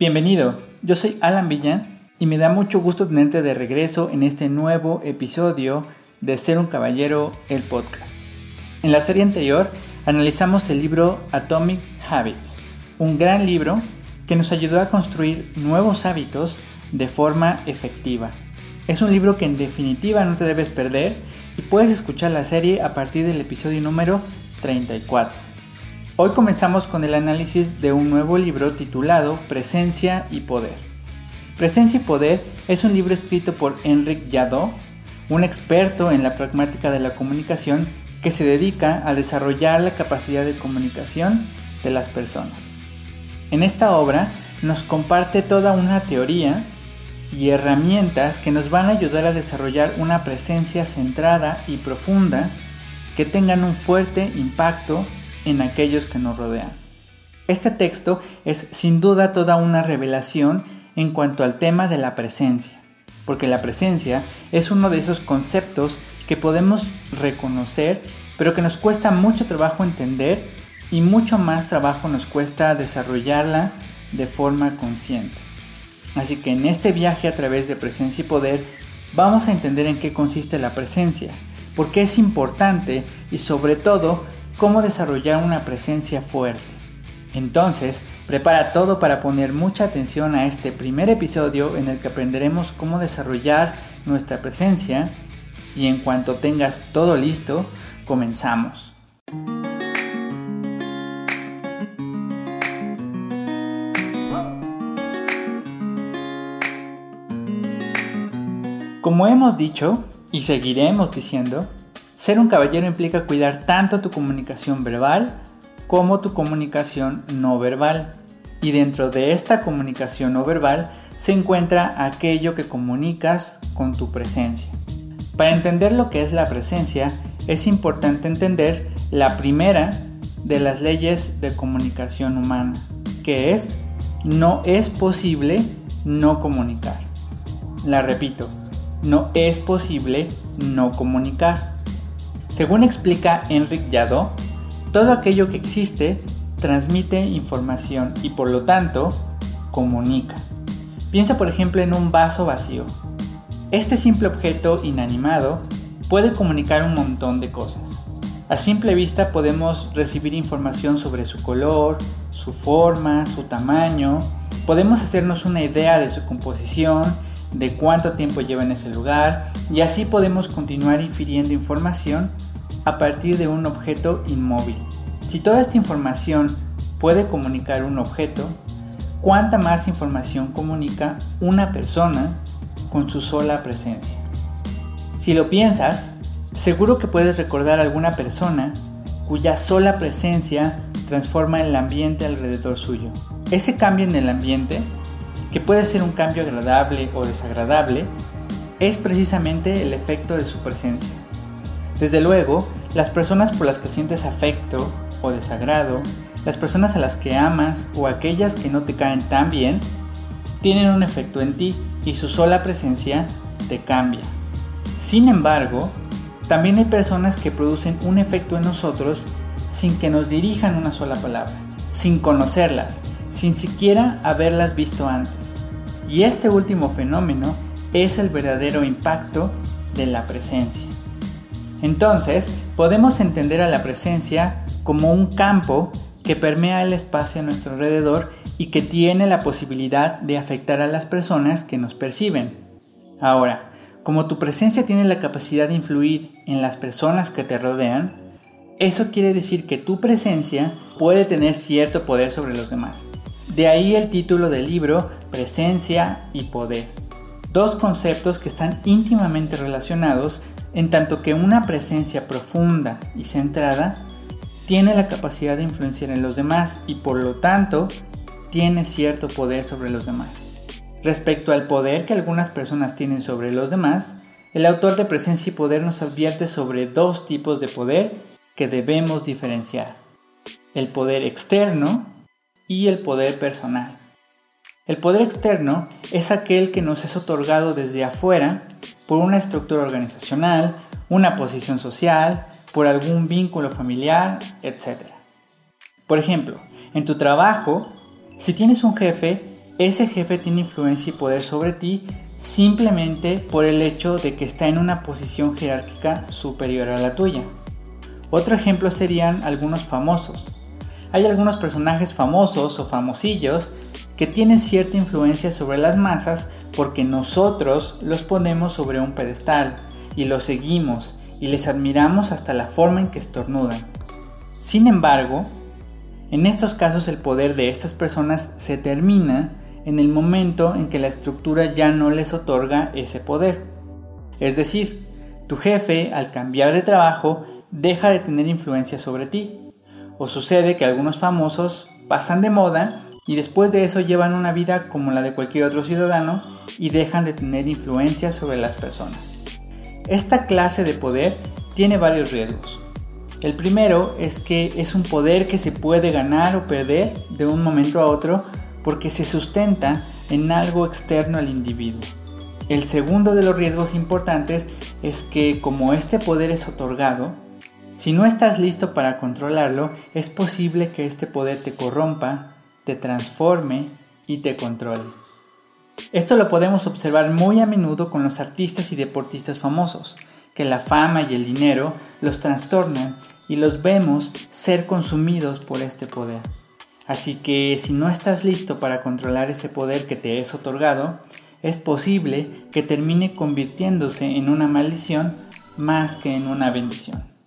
Bienvenido, yo soy Alan Villán y me da mucho gusto tenerte de regreso en este nuevo episodio de Ser un Caballero, el podcast. En la serie anterior analizamos el libro Atomic Habits, un gran libro que nos ayudó a construir nuevos hábitos de forma efectiva. Es un libro que en definitiva no te debes perder y puedes escuchar la serie a partir del episodio número 34. Hoy comenzamos con el análisis de un nuevo libro titulado Presencia y Poder. Presencia y Poder es un libro escrito por Enric Jadot, un experto en la pragmática de la comunicación que se dedica a desarrollar la capacidad de comunicación de las personas. En esta obra nos comparte toda una teoría y herramientas que nos van a ayudar a desarrollar una presencia centrada y profunda que tengan un fuerte impacto en aquellos que nos rodean. Este texto es sin duda toda una revelación en cuanto al tema de la presencia, porque la presencia es uno de esos conceptos que podemos reconocer, pero que nos cuesta mucho trabajo entender y mucho más trabajo nos cuesta desarrollarla de forma consciente. Así que en este viaje a través de presencia y poder vamos a entender en qué consiste la presencia, por qué es importante y sobre todo cómo desarrollar una presencia fuerte. Entonces, prepara todo para poner mucha atención a este primer episodio en el que aprenderemos cómo desarrollar nuestra presencia y en cuanto tengas todo listo, comenzamos. Como hemos dicho y seguiremos diciendo, ser un caballero implica cuidar tanto tu comunicación verbal como tu comunicación no verbal. Y dentro de esta comunicación no verbal se encuentra aquello que comunicas con tu presencia. Para entender lo que es la presencia, es importante entender la primera de las leyes de comunicación humana, que es no es posible no comunicar. La repito, no es posible no comunicar. Según explica Enric Jadot, todo aquello que existe transmite información y por lo tanto comunica. Piensa por ejemplo en un vaso vacío. Este simple objeto inanimado puede comunicar un montón de cosas. A simple vista podemos recibir información sobre su color, su forma, su tamaño, podemos hacernos una idea de su composición, de cuánto tiempo lleva en ese lugar y así podemos continuar infiriendo información a partir de un objeto inmóvil. Si toda esta información puede comunicar un objeto, ¿cuánta más información comunica una persona con su sola presencia? Si lo piensas, seguro que puedes recordar alguna persona cuya sola presencia transforma el ambiente alrededor suyo. Ese cambio en el ambiente, que puede ser un cambio agradable o desagradable, es precisamente el efecto de su presencia. Desde luego, las personas por las que sientes afecto o desagrado, las personas a las que amas o aquellas que no te caen tan bien, tienen un efecto en ti y su sola presencia te cambia. Sin embargo, también hay personas que producen un efecto en nosotros sin que nos dirijan una sola palabra, sin conocerlas, sin siquiera haberlas visto antes. Y este último fenómeno es el verdadero impacto de la presencia. Entonces, podemos entender a la presencia como un campo que permea el espacio a nuestro alrededor y que tiene la posibilidad de afectar a las personas que nos perciben. Ahora, como tu presencia tiene la capacidad de influir en las personas que te rodean, eso quiere decir que tu presencia puede tener cierto poder sobre los demás. De ahí el título del libro, Presencia y Poder. Dos conceptos que están íntimamente relacionados en tanto que una presencia profunda y centrada tiene la capacidad de influenciar en los demás y por lo tanto tiene cierto poder sobre los demás. Respecto al poder que algunas personas tienen sobre los demás, el autor de Presencia y Poder nos advierte sobre dos tipos de poder que debemos diferenciar. El poder externo y el poder personal. El poder externo es aquel que nos es otorgado desde afuera por una estructura organizacional, una posición social, por algún vínculo familiar, etc. Por ejemplo, en tu trabajo, si tienes un jefe, ese jefe tiene influencia y poder sobre ti simplemente por el hecho de que está en una posición jerárquica superior a la tuya. Otro ejemplo serían algunos famosos. Hay algunos personajes famosos o famosillos que tienen cierta influencia sobre las masas porque nosotros los ponemos sobre un pedestal y los seguimos y les admiramos hasta la forma en que estornudan. Sin embargo, en estos casos el poder de estas personas se termina en el momento en que la estructura ya no les otorga ese poder. Es decir, tu jefe al cambiar de trabajo deja de tener influencia sobre ti. O sucede que algunos famosos pasan de moda y después de eso llevan una vida como la de cualquier otro ciudadano y dejan de tener influencia sobre las personas. Esta clase de poder tiene varios riesgos. El primero es que es un poder que se puede ganar o perder de un momento a otro porque se sustenta en algo externo al individuo. El segundo de los riesgos importantes es que como este poder es otorgado, si no estás listo para controlarlo, es posible que este poder te corrompa, te transforme y te controle. Esto lo podemos observar muy a menudo con los artistas y deportistas famosos, que la fama y el dinero los trastornan y los vemos ser consumidos por este poder. Así que si no estás listo para controlar ese poder que te es otorgado, es posible que termine convirtiéndose en una maldición más que en una bendición.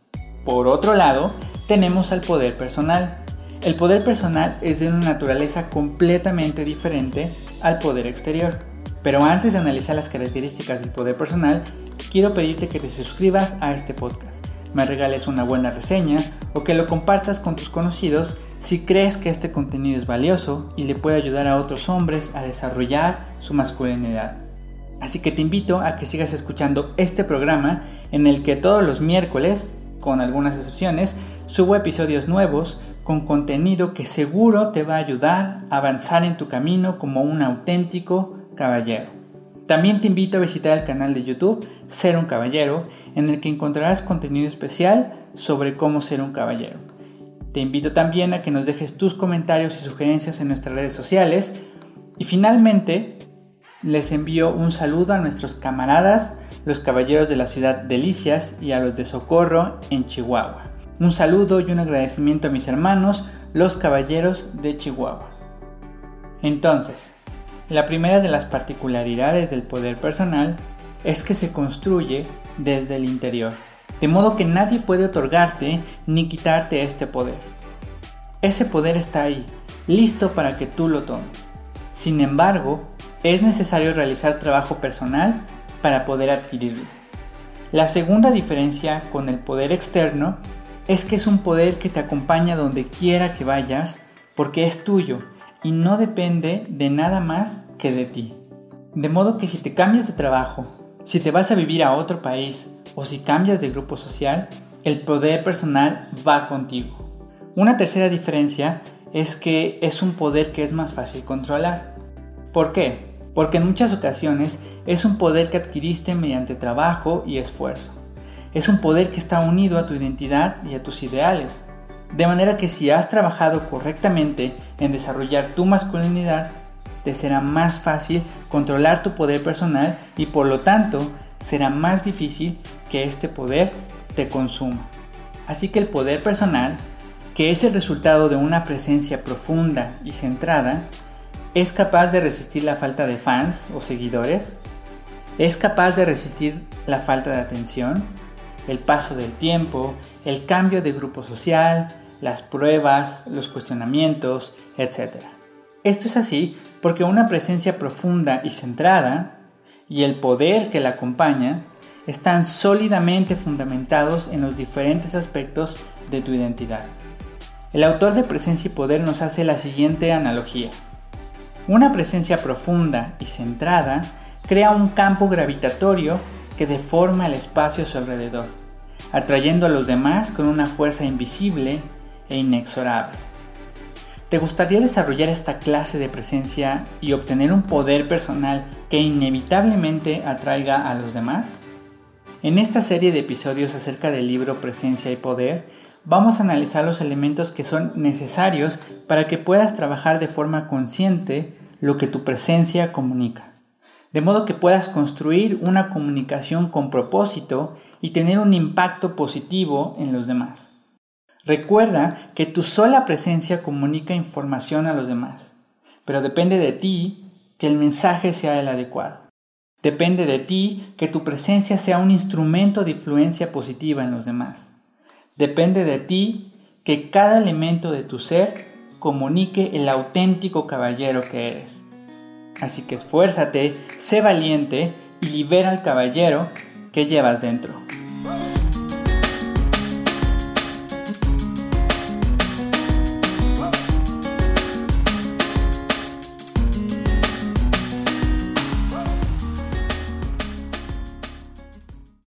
Por otro lado, tenemos al poder personal. El poder personal es de una naturaleza completamente diferente al poder exterior. Pero antes de analizar las características del poder personal, quiero pedirte que te suscribas a este podcast me regales una buena reseña o que lo compartas con tus conocidos si crees que este contenido es valioso y le puede ayudar a otros hombres a desarrollar su masculinidad. Así que te invito a que sigas escuchando este programa en el que todos los miércoles, con algunas excepciones, subo episodios nuevos con contenido que seguro te va a ayudar a avanzar en tu camino como un auténtico caballero. También te invito a visitar el canal de YouTube Ser un Caballero, en el que encontrarás contenido especial sobre cómo ser un caballero. Te invito también a que nos dejes tus comentarios y sugerencias en nuestras redes sociales. Y finalmente, les envío un saludo a nuestros camaradas, los caballeros de la ciudad Delicias y a los de Socorro en Chihuahua. Un saludo y un agradecimiento a mis hermanos, los caballeros de Chihuahua. Entonces, la primera de las particularidades del poder personal es que se construye desde el interior, de modo que nadie puede otorgarte ni quitarte este poder. Ese poder está ahí, listo para que tú lo tomes. Sin embargo, es necesario realizar trabajo personal para poder adquirirlo. La segunda diferencia con el poder externo es que es un poder que te acompaña donde quiera que vayas porque es tuyo y no depende de nada más que de ti. De modo que si te cambias de trabajo, si te vas a vivir a otro país o si cambias de grupo social, el poder personal va contigo. Una tercera diferencia es que es un poder que es más fácil controlar. ¿Por qué? Porque en muchas ocasiones es un poder que adquiriste mediante trabajo y esfuerzo. Es un poder que está unido a tu identidad y a tus ideales. De manera que si has trabajado correctamente en desarrollar tu masculinidad, te será más fácil controlar tu poder personal y por lo tanto será más difícil que este poder te consuma. Así que el poder personal, que es el resultado de una presencia profunda y centrada, es capaz de resistir la falta de fans o seguidores, es capaz de resistir la falta de atención, el paso del tiempo, el cambio de grupo social, las pruebas, los cuestionamientos, etc. Esto es así porque una presencia profunda y centrada y el poder que la acompaña están sólidamente fundamentados en los diferentes aspectos de tu identidad. El autor de Presencia y Poder nos hace la siguiente analogía. Una presencia profunda y centrada crea un campo gravitatorio que deforma el espacio a su alrededor, atrayendo a los demás con una fuerza invisible e inexorable. ¿Te gustaría desarrollar esta clase de presencia y obtener un poder personal que inevitablemente atraiga a los demás? En esta serie de episodios acerca del libro Presencia y Poder, vamos a analizar los elementos que son necesarios para que puedas trabajar de forma consciente lo que tu presencia comunica, de modo que puedas construir una comunicación con propósito y tener un impacto positivo en los demás. Recuerda que tu sola presencia comunica información a los demás, pero depende de ti que el mensaje sea el adecuado. Depende de ti que tu presencia sea un instrumento de influencia positiva en los demás. Depende de ti que cada elemento de tu ser comunique el auténtico caballero que eres. Así que esfuérzate, sé valiente y libera al caballero que llevas dentro.